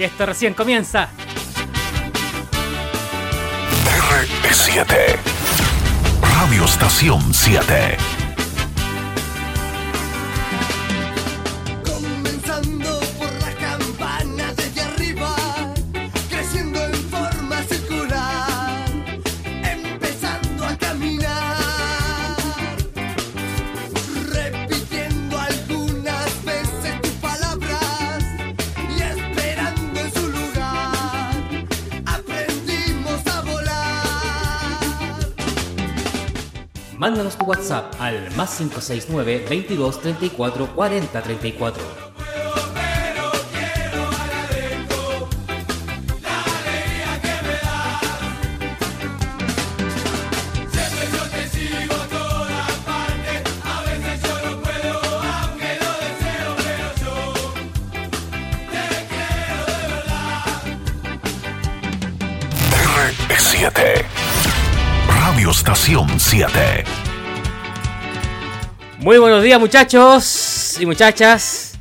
Que esto recién comienza. R7 Radio Estación 7 Mándanos tu WhatsApp al más 569 22 34 40 34. R7 Radio Estación 7 Muy buenos días muchachos y muchachas,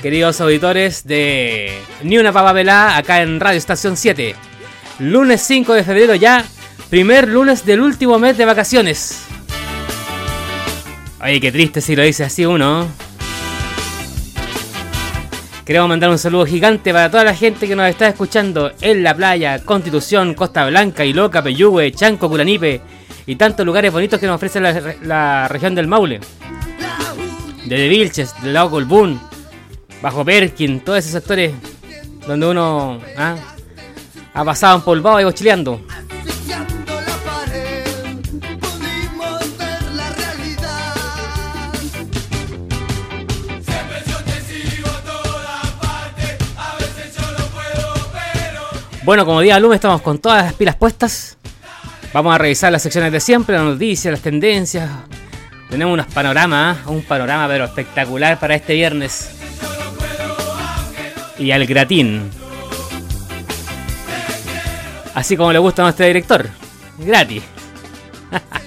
queridos auditores de Ni una pava velá acá en Radio Estación 7. Lunes 5 de febrero ya, primer lunes del último mes de vacaciones. Oye, qué triste si lo dice así uno. Queremos mandar un saludo gigante para toda la gente que nos está escuchando en la playa, Constitución, Costa Blanca, Iloca, Peyúgue, Chanco, Curanipe y tantos lugares bonitos que nos ofrece la, la región del Maule. Desde Vilches, del lago Colbún, Bajo Perkin, todos esos sectores donde uno ah, ha pasado empolvado y chileando. Bueno, como día lunes estamos con todas las pilas puestas. Vamos a revisar las secciones de siempre, las noticias, las tendencias. Tenemos unos panoramas, ¿eh? un panorama pero espectacular para este viernes. Y al gratín. Así como le gusta a nuestro director. Gratis.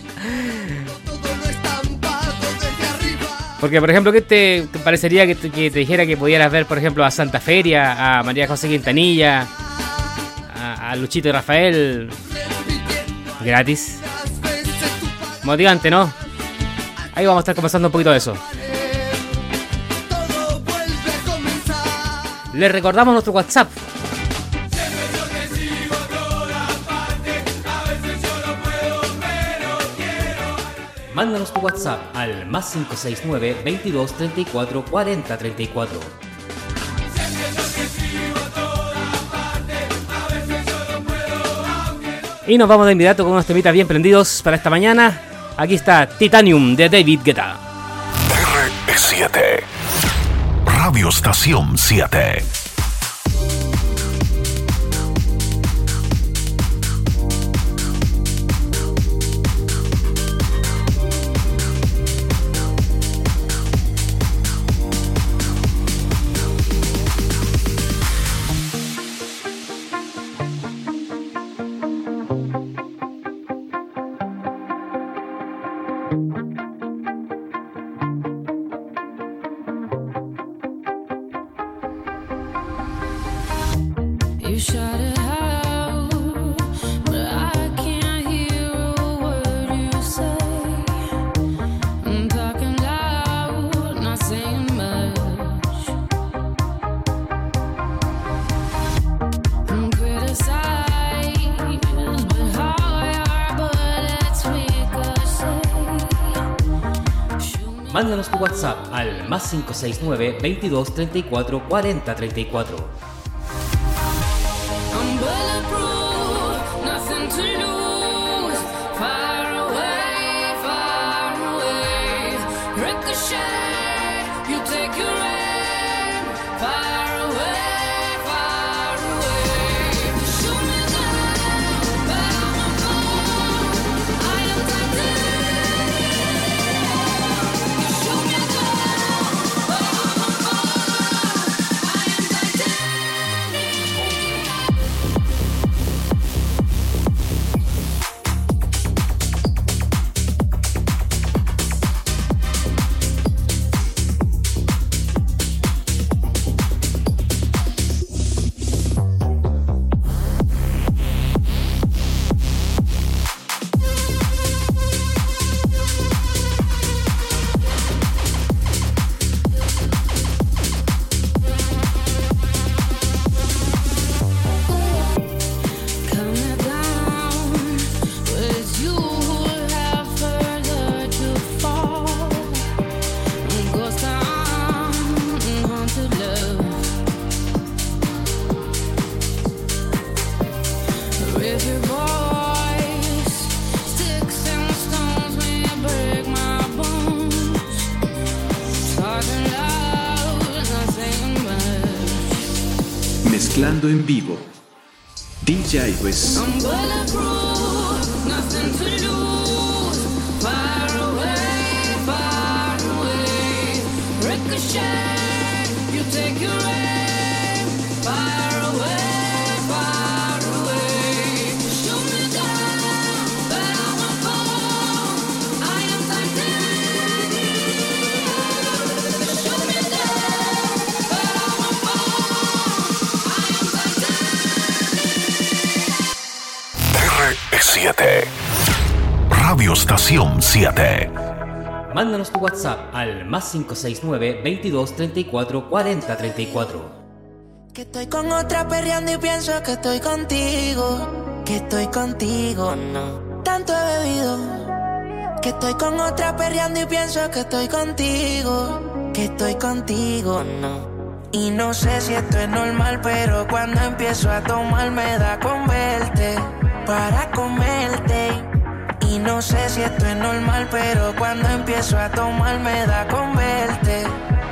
Porque, por ejemplo, ¿qué te parecería que te, que te dijera que pudieras ver, por ejemplo, a Santa Feria, a María José Quintanilla, a, Luchito y Rafael gratis? Motivante, ¿no? Ahí vamos a estar conversando un poquito de eso. Les recordamos nuestro WhatsApp. Mándanos tu WhatsApp al más 569 22 34 40 34. Y nos vamos de inmediato con unos temitas bien prendidos para esta mañana. Aquí está Titanium de David Guetta. R7 Radio Estación 7 más 569 22 34 40 34. I'm bulletproof, nothing to lose. Far away, far away. Ricochet, you take your Mezclando en vivo. DJ Wes. I'm bulletproof, nothing to lose. Far away, far away. Ricochet, you take your Estación 7. Mándanos tu WhatsApp al más 569 22 34 40 34. Que estoy con otra perreando y pienso que estoy contigo. Que estoy contigo, no. Tanto he bebido. Que estoy con otra perreando y pienso que estoy contigo. Que estoy contigo, no. Y no sé si esto es normal, pero cuando empiezo a tomar me da con verte. Para comerte. Y no sé si esto es normal, pero cuando empiezo a tomar me da con verte.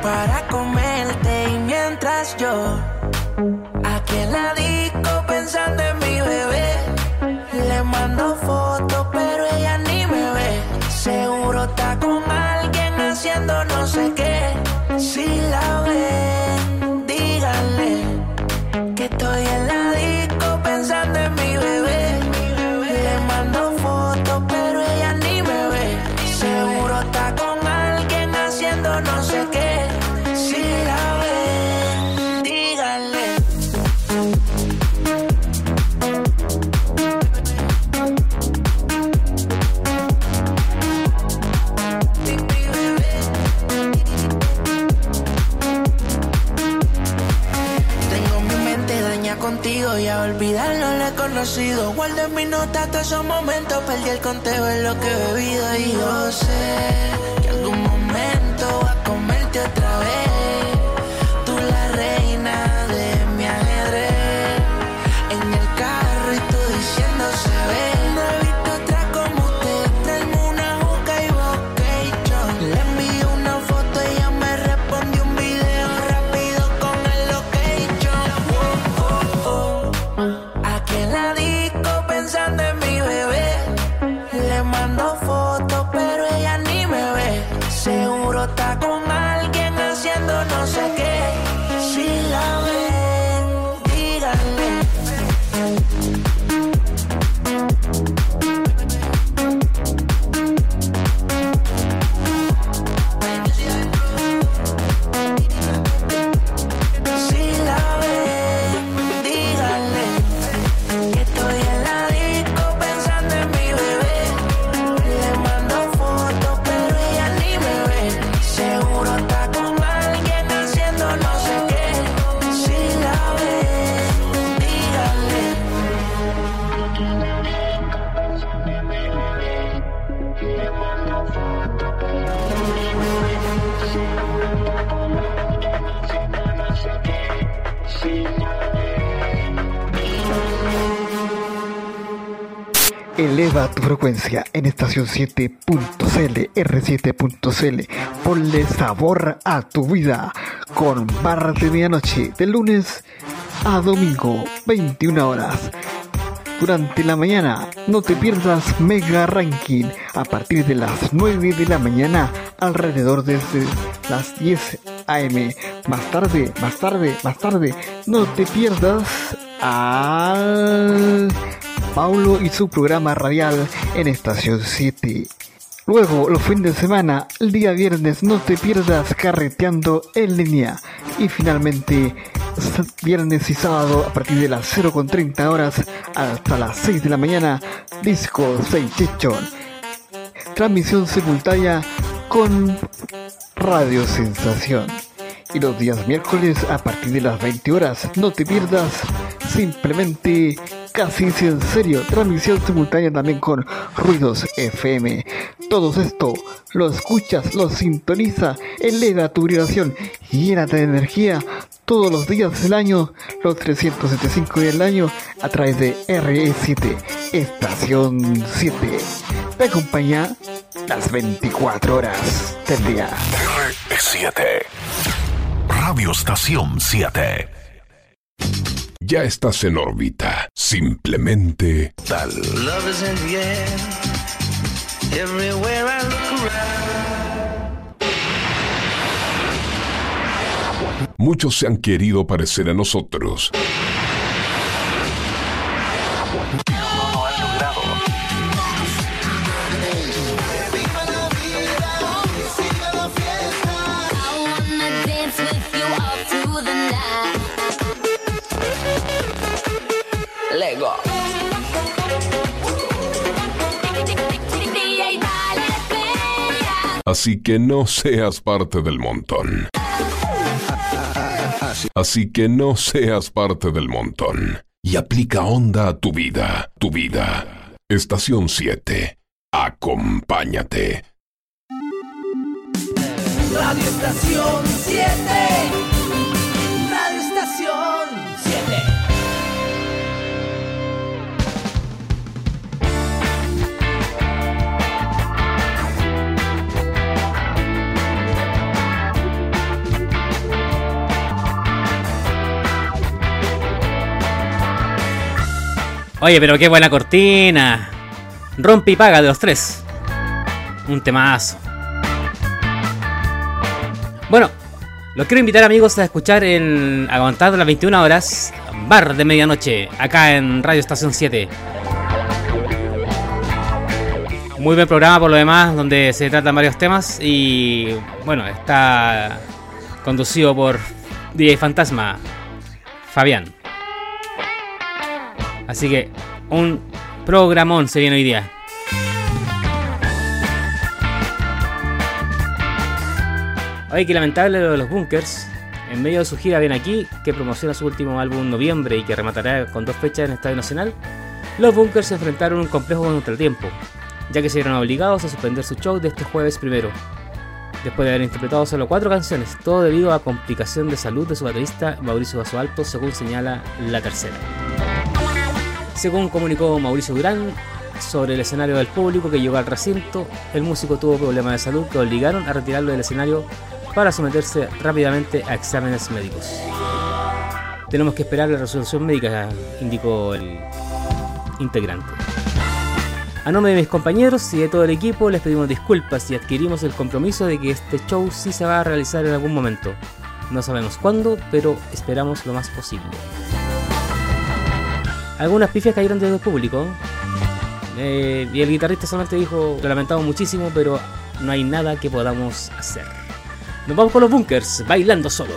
Para comerte. Y mientras yo Aquí en la disco pensando en mi bebé. Le mando fotos, pero ella ni me ve. Seguro está con alguien haciendo no sé qué. Si la ven, díganle que estoy en la disco pensando en conocido. Guardo en mi nota todos esos momentos, perdí el conteo de lo que he bebido y yo sé que algún momento va a comerte otra vez. Eleva tu frecuencia en estación 7.cl, R7.cl. Ponle sabor a tu vida con barras de medianoche de lunes a domingo, 21 horas. Durante la mañana, no te pierdas Mega Ranking a partir de las 9 de la mañana, alrededor desde las 10 AM. Más tarde, más tarde, más tarde, no te pierdas al Paulo y su programa radial en Estación 7. Luego, los fines de semana, el día viernes, no te pierdas carreteando en línea. Y finalmente, viernes y sábado, a partir de las 0.30 horas hasta las 6 de la mañana, Disco 6 Chichón. Transmisión simultánea con Radio Sensación. Y los días miércoles a partir de las 20 horas, no te pierdas simplemente casi en serio, transmisión simultánea también con Ruidos FM. Todo esto lo escuchas, lo sintoniza, eleva tu vibración, llénate de energía todos los días del año, los 375 días del año, a través de RE7, Estación 7. Te acompaña las 24 horas del día. R7. Radio Estación 7. Ya estás en órbita. Simplemente tal. Love is in the air. Everywhere I look around. Muchos se han querido parecer a nosotros. Así que no seas parte del montón. Así que no seas parte del montón. Y aplica onda a tu vida, tu vida. Estación 7. Acompáñate. Radio Estación 7. Oye, pero qué buena cortina. Rompe y paga de los tres. Un temazo. Bueno, los quiero invitar amigos a escuchar en Aguantar las 21 horas, Bar de Medianoche, acá en Radio Estación 7. Muy buen programa por lo demás, donde se tratan varios temas y bueno, está conducido por DJ Fantasma, Fabián. Así que un programón se viene hoy día. Oye, qué lamentable lo de los bunkers. En medio de su gira Ven Aquí, que promociona su último álbum en noviembre y que rematará con dos fechas en el Estadio Nacional, los bunkers se enfrentaron a un complejo contratiempo, ya que se vieron obligados a suspender su show de este jueves primero, después de haber interpretado solo cuatro canciones, todo debido a complicación de salud de su baterista Mauricio Basualto, según señala la tercera. Según comunicó Mauricio Durán sobre el escenario del público que llegó al recinto, el músico tuvo problemas de salud que obligaron a retirarlo del escenario para someterse rápidamente a exámenes médicos. Tenemos que esperar la resolución médica, indicó el integrante. A nombre de mis compañeros y de todo el equipo les pedimos disculpas y adquirimos el compromiso de que este show sí se va a realizar en algún momento. No sabemos cuándo, pero esperamos lo más posible. Algunas pifias cayeron desde el público. Eh, y el guitarrista solamente dijo, lo lamentamos muchísimo, pero no hay nada que podamos hacer. Nos vamos con los bunkers, bailando solo.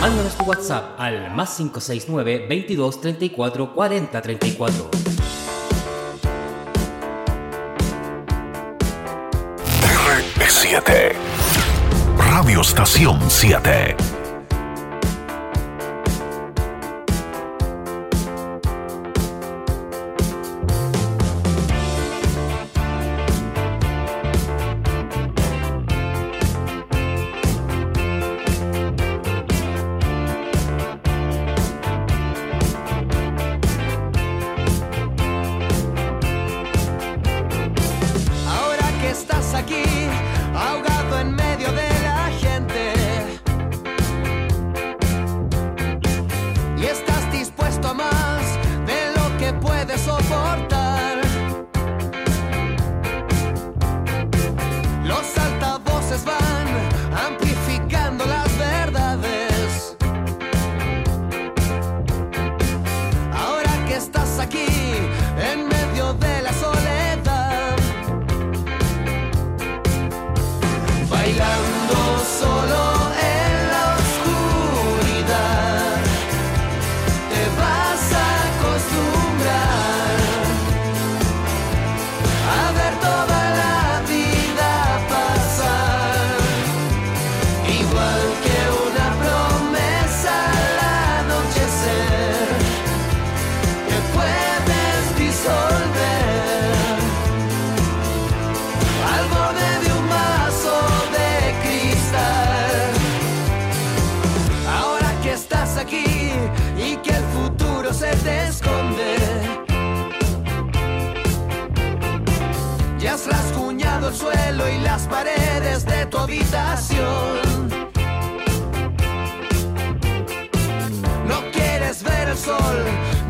Mándanos tu WhatsApp al más 569 22 34 40 34. R7. Radio Estación 7.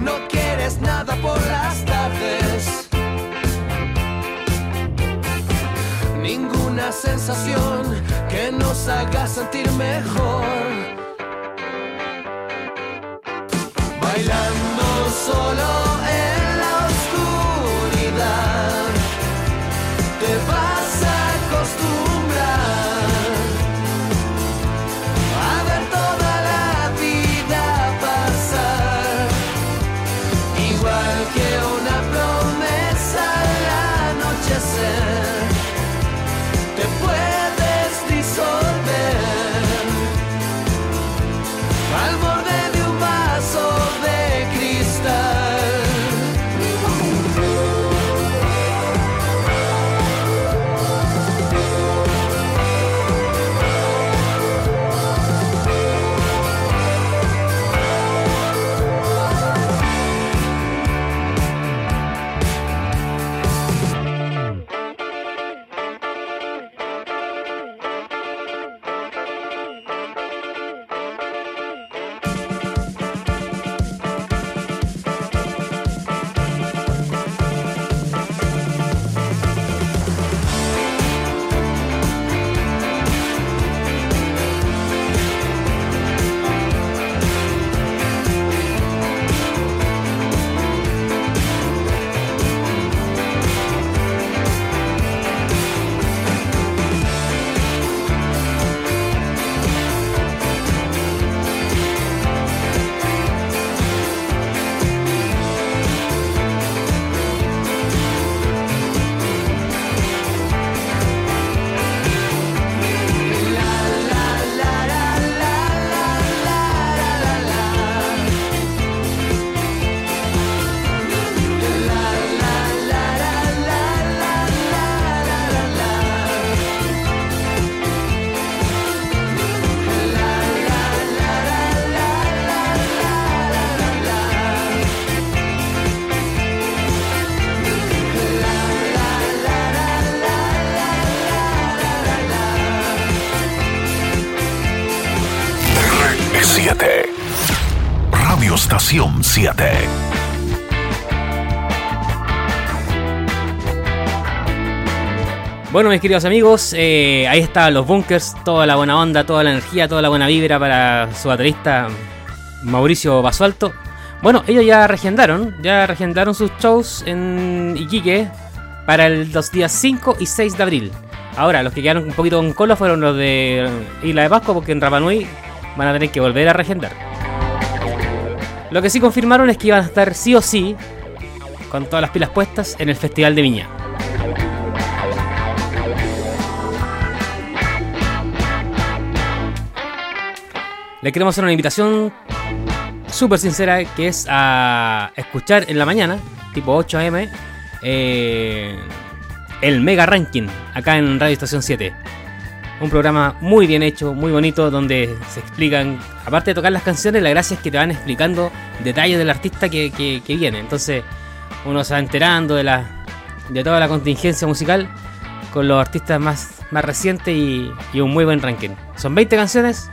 no quieres nada por las tardes. Ninguna sensación que nos haga sentir mejor. Bailando solo. Bueno, mis queridos amigos, eh, ahí están los bunkers, toda la buena onda, toda la energía, toda la buena vibra para su baterista Mauricio Basualto. Bueno, ellos ya regendaron, ya regendaron sus shows en Iquique para el- los días 5 y 6 de abril. Ahora, los que quedaron un poquito con cola fueron los de Isla de Pascua, porque en Rapanui van a tener que volver a regendar. Lo que sí confirmaron es que iban a estar sí o sí, con todas las pilas puestas, en el Festival de Viña. Le queremos hacer una invitación súper sincera que es a escuchar en la mañana, tipo 8 am, eh, el Mega Ranking acá en Radio Estación 7. Un programa muy bien hecho, muy bonito, donde se explican, aparte de tocar las canciones, la gracia es que te van explicando detalles del artista que, que- que viene. Entonces uno se va enterando de, la, de toda la contingencia musical con los artistas más, más recientes y, y un muy buen ranking. Son 20 canciones,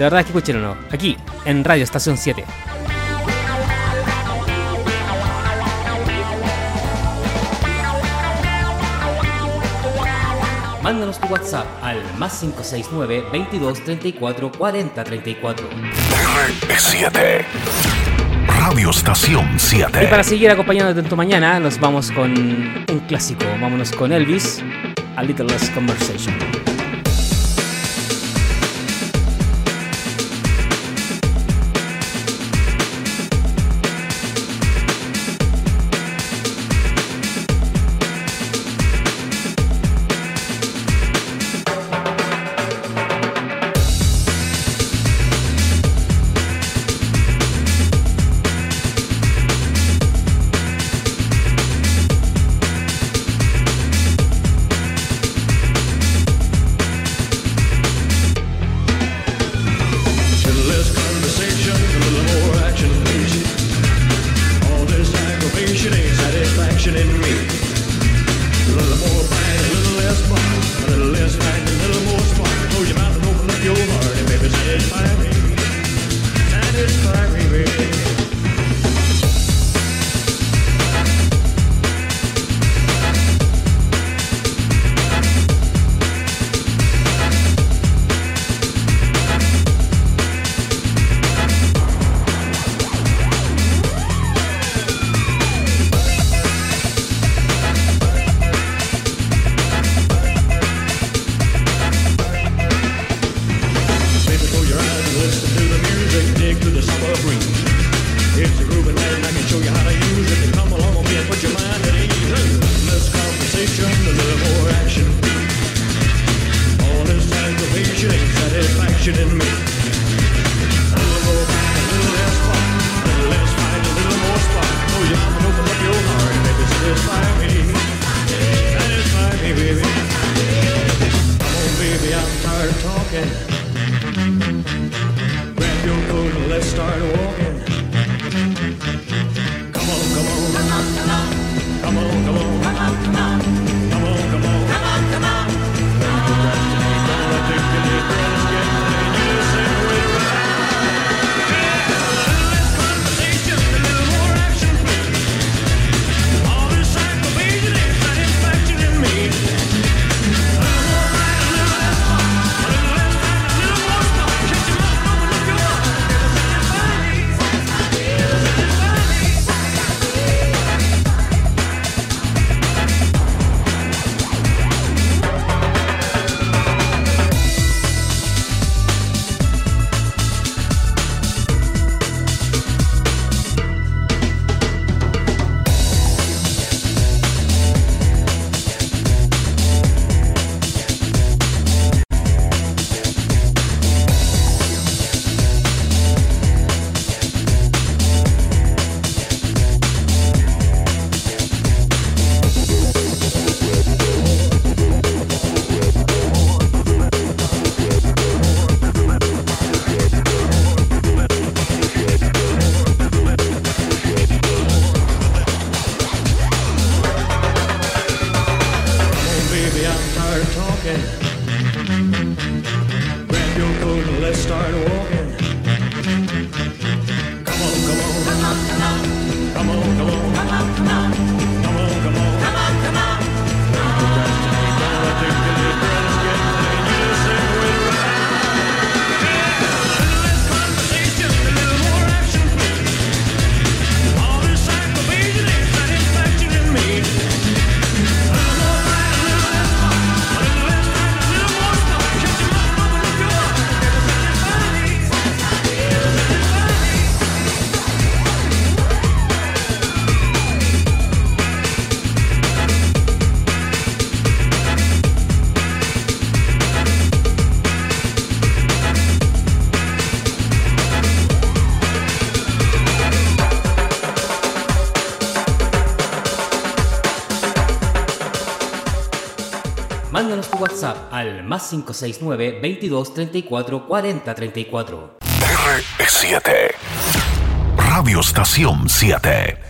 de verdad que escúchenlo, aquí en Radio Estación 7. Mándanos tu WhatsApp al más 569 22 34 40 34. R7. Radio Estación Y 7. para seguir acompañándote en tu mañana, nos vamos con un clásico. Vámonos con Elvis, A Little Less Conversation. WhatsApp al más 569 22 34 40 34. R7 Radio Estación 7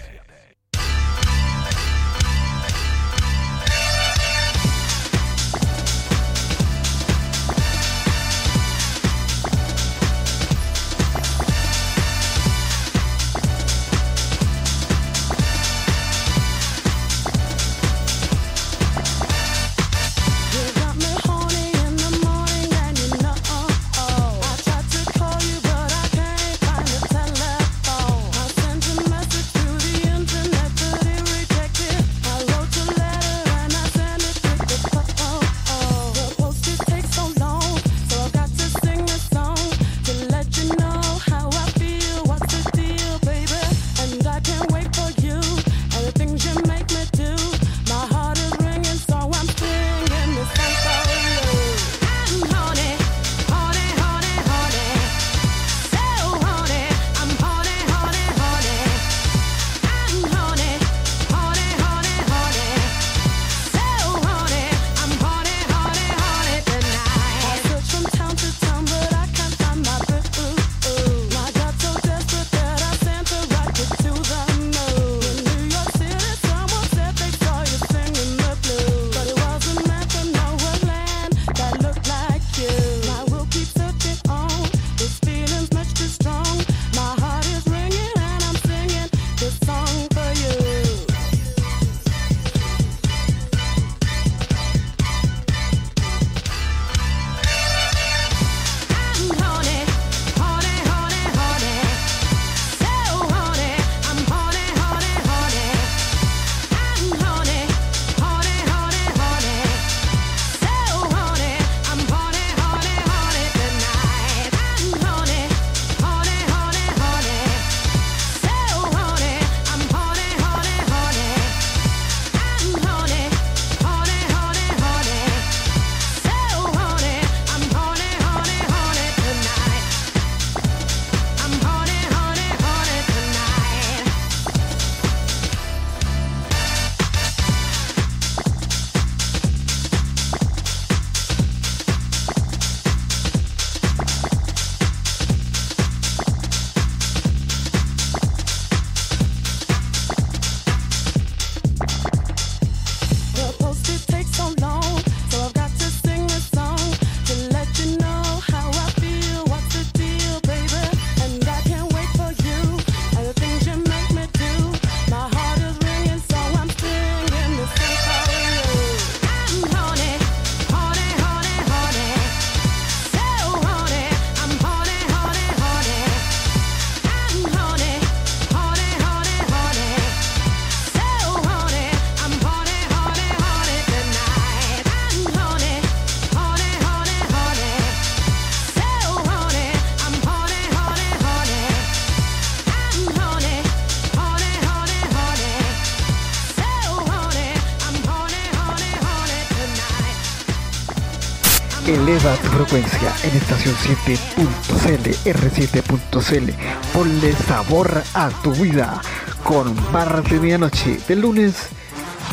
Eleva tu frecuencia en estación 7.cl, R7.cl. Ponle sabor a tu vida con barras de medianoche de lunes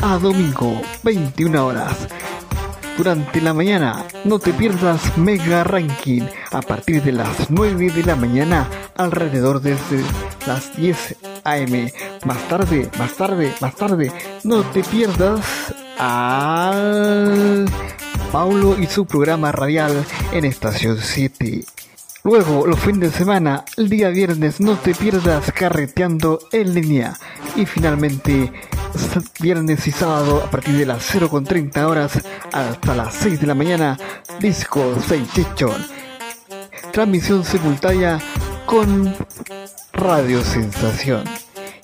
a domingo, 21 horas. Durante la mañana, no te pierdas Mega Ranking a partir de las 9 de la mañana, alrededor desde las 10 AM. Más tarde, más tarde, más tarde, no te pierdas al Paulo y su programa radial en Estación 7. Luego, los fines de semana, el día viernes, no te pierdas carreteando en línea. Y finalmente, viernes y sábado, a partir de las 0.30 horas hasta las 6 de la mañana, Disco 6 Chichón. Transmisión simultánea con Radio Sensación.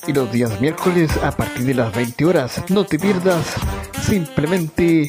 Y los días miércoles a partir de las 20 horas, no te pierdas simplemente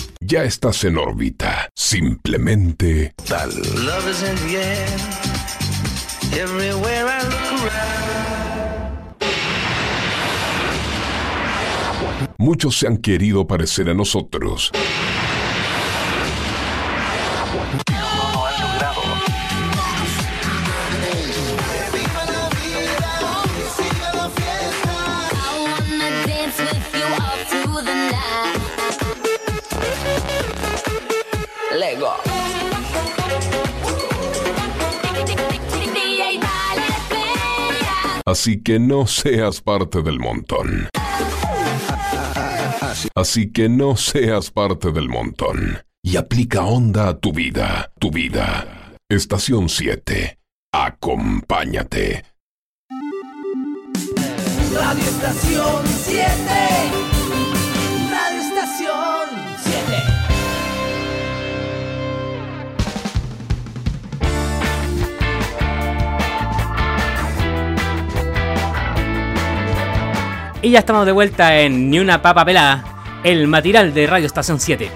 Ya estás en órbita. Simplemente Tal. Love is in the air. Everywhere I look around. muchos se han querido parecer a nosotros. Así que no seas parte del montón. Así que no seas parte del montón. Y aplica onda a tu vida, tu vida. Estación 7. Acompáñate. Radio Estación 7. Y ya estamos de vuelta en Ni una papa pelada, el matinal de Radio Estación 7.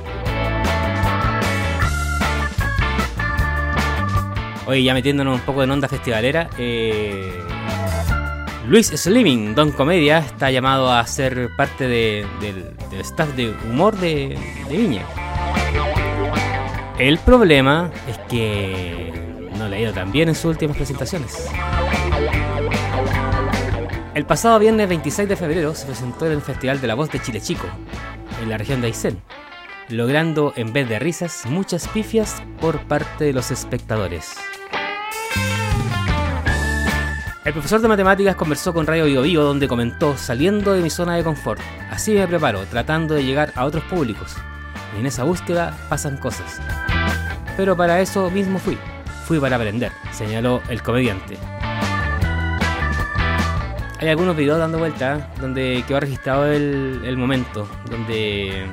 Hoy ya metiéndonos un poco en onda festivalera, eh, Luis Slimming, Don Comedia, está llamado a ser parte de- del, del staff de humor de, de Viña. El problema es que no le ha ido tan bien en sus últimas presentaciones. El pasado viernes 26 de febrero se presentó en el Festival de la Voz de Chile Chico, en la región de Aysén, logrando en vez de risas muchas pifias por parte de los espectadores. El profesor de matemáticas conversó con Radio Bio Bio donde comentó saliendo de mi zona de confort. Así me preparo, tratando de llegar a otros públicos. Y en esa búsqueda pasan cosas. Pero para eso mismo fui. Fui para aprender, señaló el comediante. Hay algunos videos dando vuelta donde quedó registrado el, momento, donde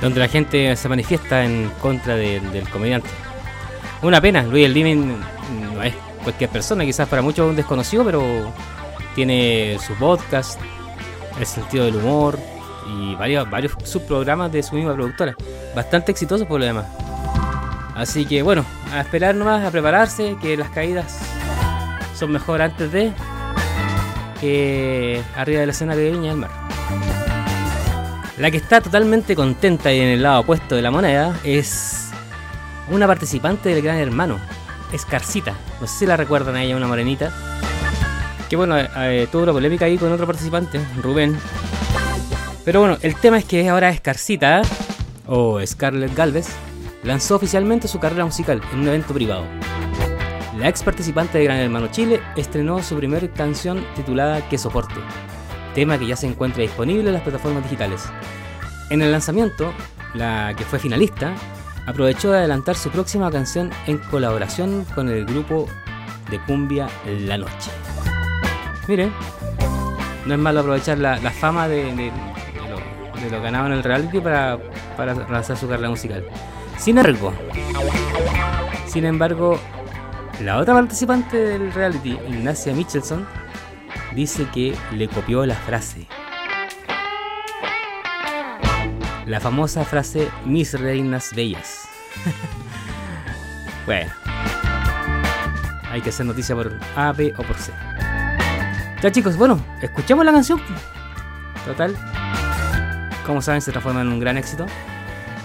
donde la gente se manifiesta en contra de- del comediante. Una pena, Luis El Living no es cualquier persona, quizás para muchos un desconocido, pero tiene su podcast, el sentido del humor y varios, varios subprogramas de su misma productora. Bastante exitoso por lo demás. Así que bueno, a esperar nomás, a prepararse, que las caídas son mejor antes de arriba de la escena de Viña del Mar. La que está totalmente contenta y en el lado opuesto de la moneda es una participante del Gran Hermano, es Carcita. No sé si la recuerdan a ella, una morenita. Que bueno, eh, tuvo una polémica ahí con otro participante, Rubén. Pero bueno, el tema es que ahora es Carcita, o Scarlett Galvez, lanzó oficialmente su carrera musical en un evento privado. La ex participante de Gran Hermano Chile estrenó su primer canción titulada Que Soporte, tema que ya se encuentra disponible en las plataformas digitales. En el lanzamiento, la que fue finalista aprovechó de adelantar su próxima canción en colaboración con el grupo de cumbia La Noche. Miren, no es malo aprovechar la, fama de, lo, de lo en el reality para, para lanzar su carrera musical. Sin embargo, Sin embargo, la otra participante del reality, Ignacia Michelson, dice que le copió la frase. La famosa frase Mis reinas bellas. bueno. Hay que hacer noticia por A, B o por C. Ya chicos, bueno, escuchemos la canción. Total. Como saben, se transforma en un gran éxito.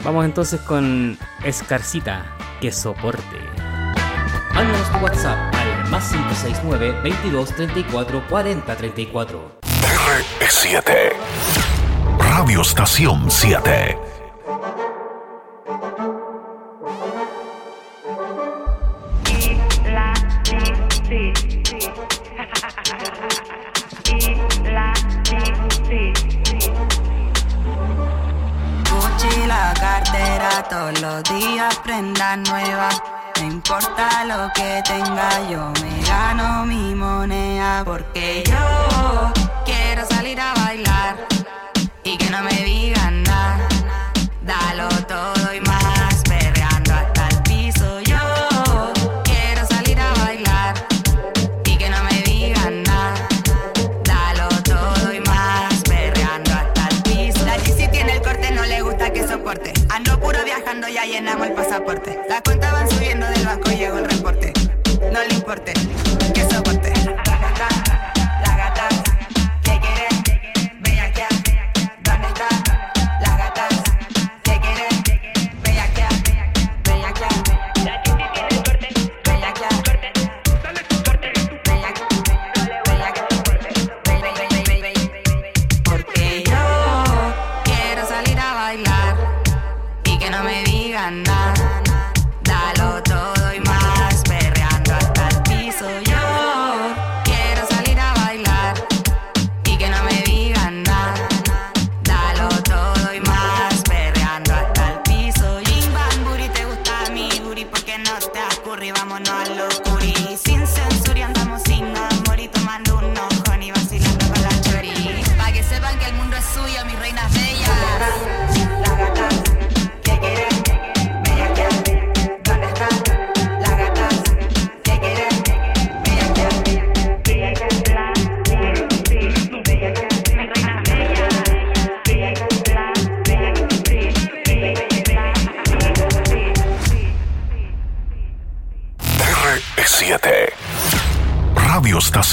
Vamos entonces con Escarcita, que soporte. Mándanos tu WhatsApp al más 569 22 34 40 34. R7. Radio Estación 7. Gucci la cartera todos los días prenda nueva. No importa lo que tenga, yo me gano mi moneda porque yo quiero salir a bailar y que no me digan nada. Dalo todo y más, perreando hasta el piso. Yo quiero salir a bailar y que no me digan nada. Dalo todo y más, perreando hasta el piso. La GC tiene el corte, no le gusta que soporte. Ando puro viajando, ya llenamos el pasaporte. Las cuentas fuerte.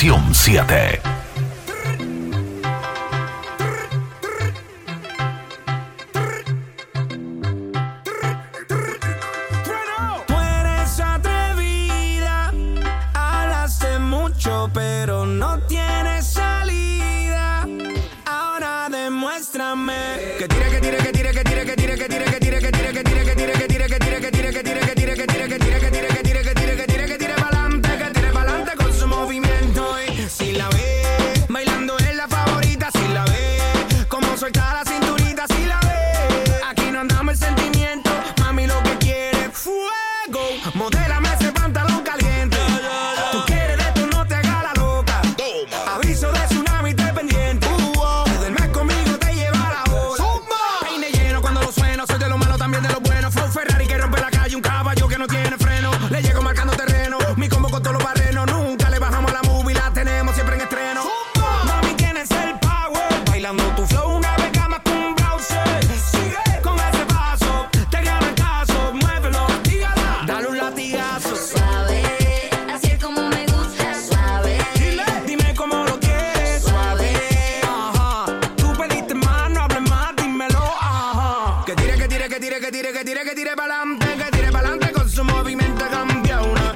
Estación 7.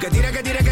Que tira, que tira,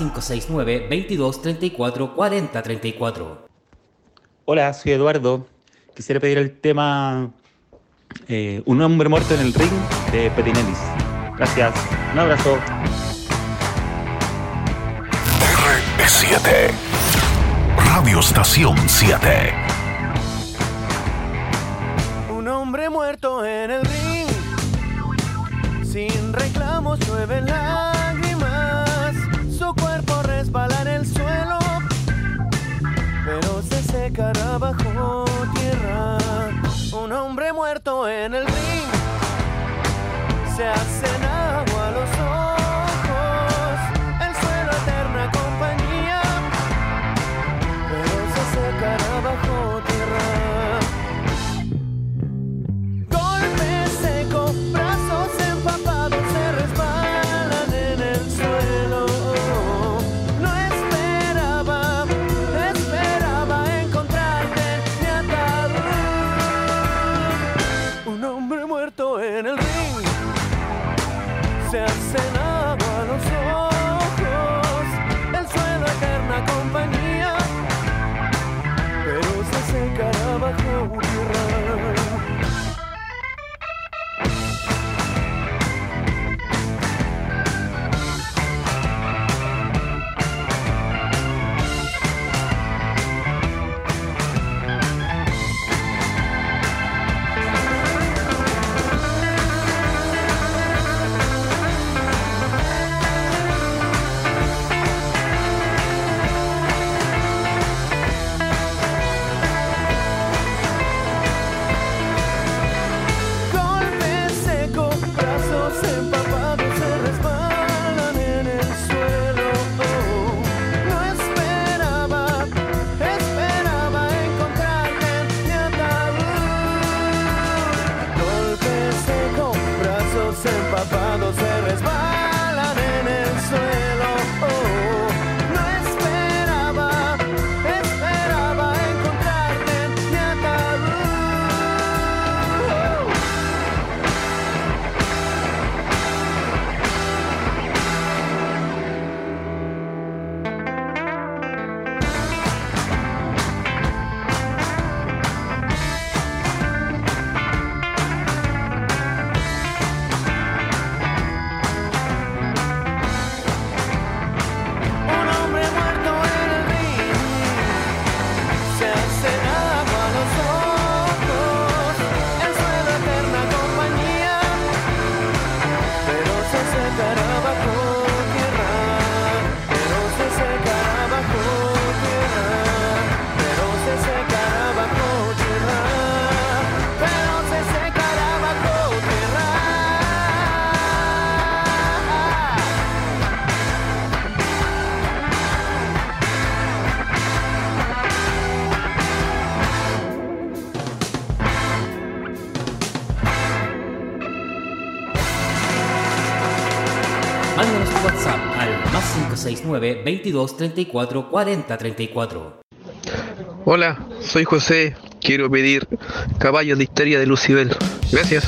569 22 34 40 34. Hola, soy Eduardo. Quisiera pedir el tema eh, Un hombre muerto en el ring de Petinelis. Gracias. Un abrazo. RP7 Radio Estación 7 Un hombre muerto en el ring Sin reclamos llueve la muerto en el ring. Se hacen 9 22 34 Hola, soy José. Quiero pedir caballos de histeria de Lucibel. Gracias.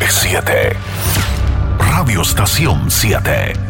R7 Radio Estación 7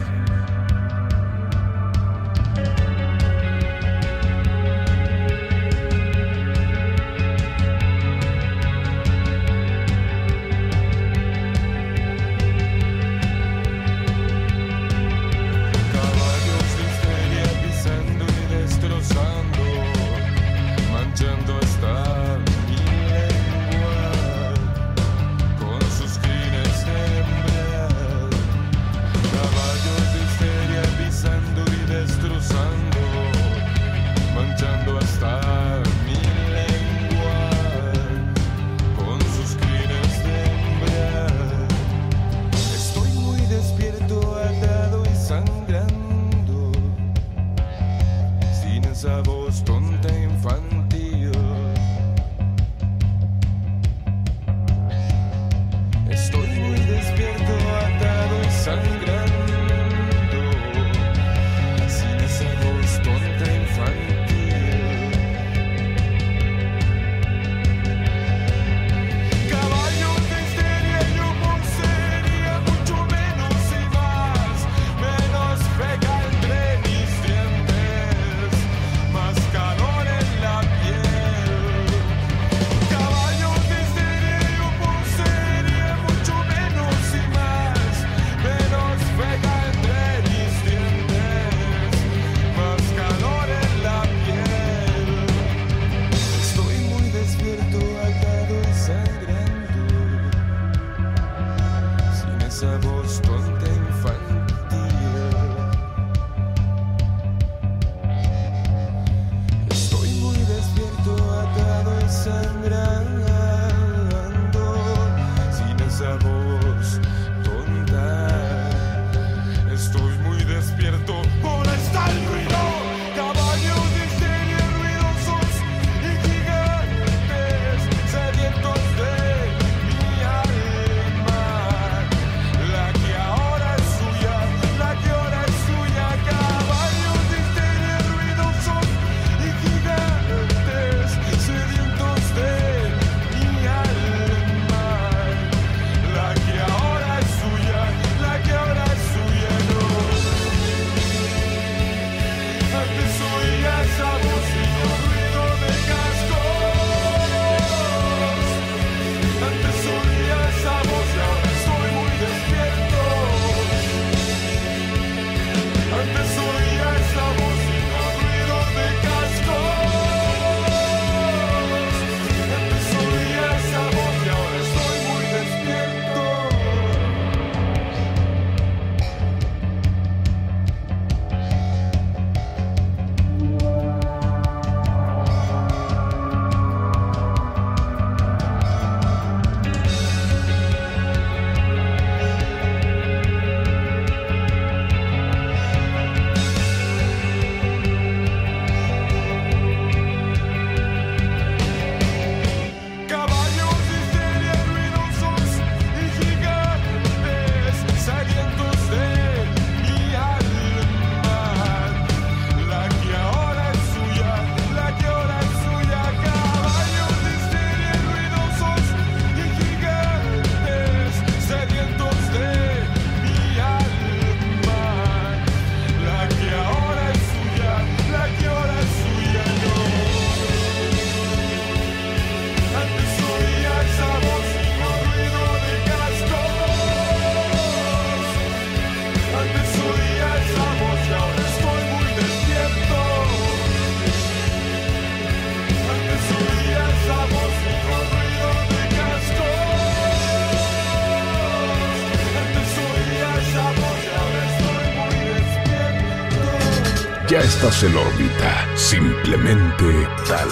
estás en órbita. Simplemente tal.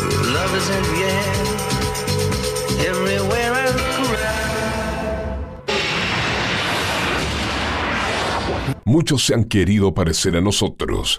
Muchos se han querido parecer a nosotros.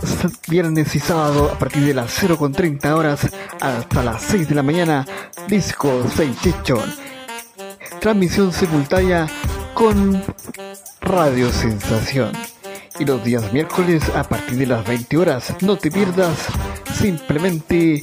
viernes y sábado, a partir de las 0.30 horas hasta las 6 de la mañana, Disco 6 Chichón. Transmisión simultánea con Radio Sensación. Y los días miércoles a partir de las 20 horas, no te pierdas simplemente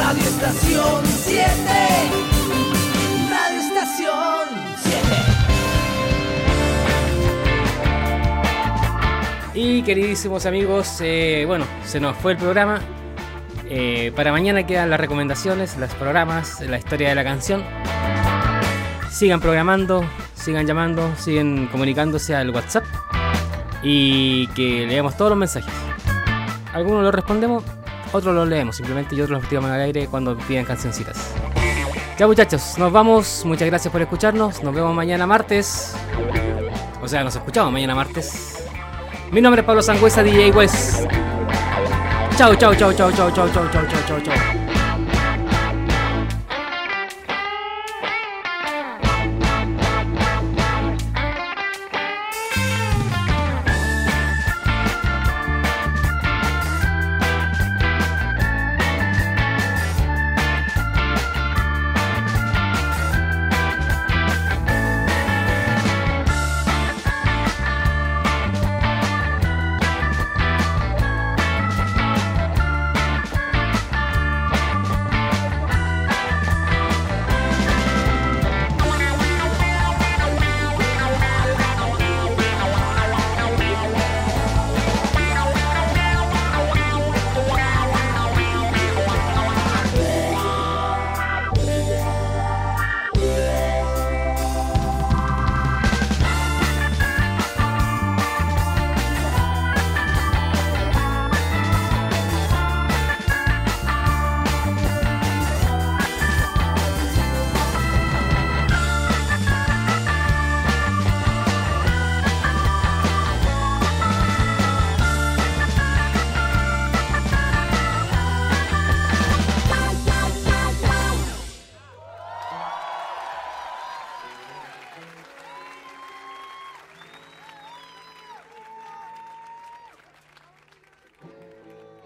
Radio Estación 7. Radio Estación 7. Y queridísimos amigos, eh, bueno, se nos fue el programa. Eh, para mañana quedan las recomendaciones, los programas, la historia de la canción. Sigan programando, sigan llamando, sigan comunicándose al WhatsApp y que leamos todos los mensajes. Algunos los respondemos, otros los leemos simplemente y otros los tiramos al aire cuando piden cancioncitas. Ya muchachos, nos vamos. Muchas gracias por escucharnos. Nos vemos mañana martes. O sea, nos escuchamos mañana martes. Mi nombre es Pablo Sangüesa, DJ West. Chao, chao, chao, chao, chao, chao, chao, chao, chao, chao.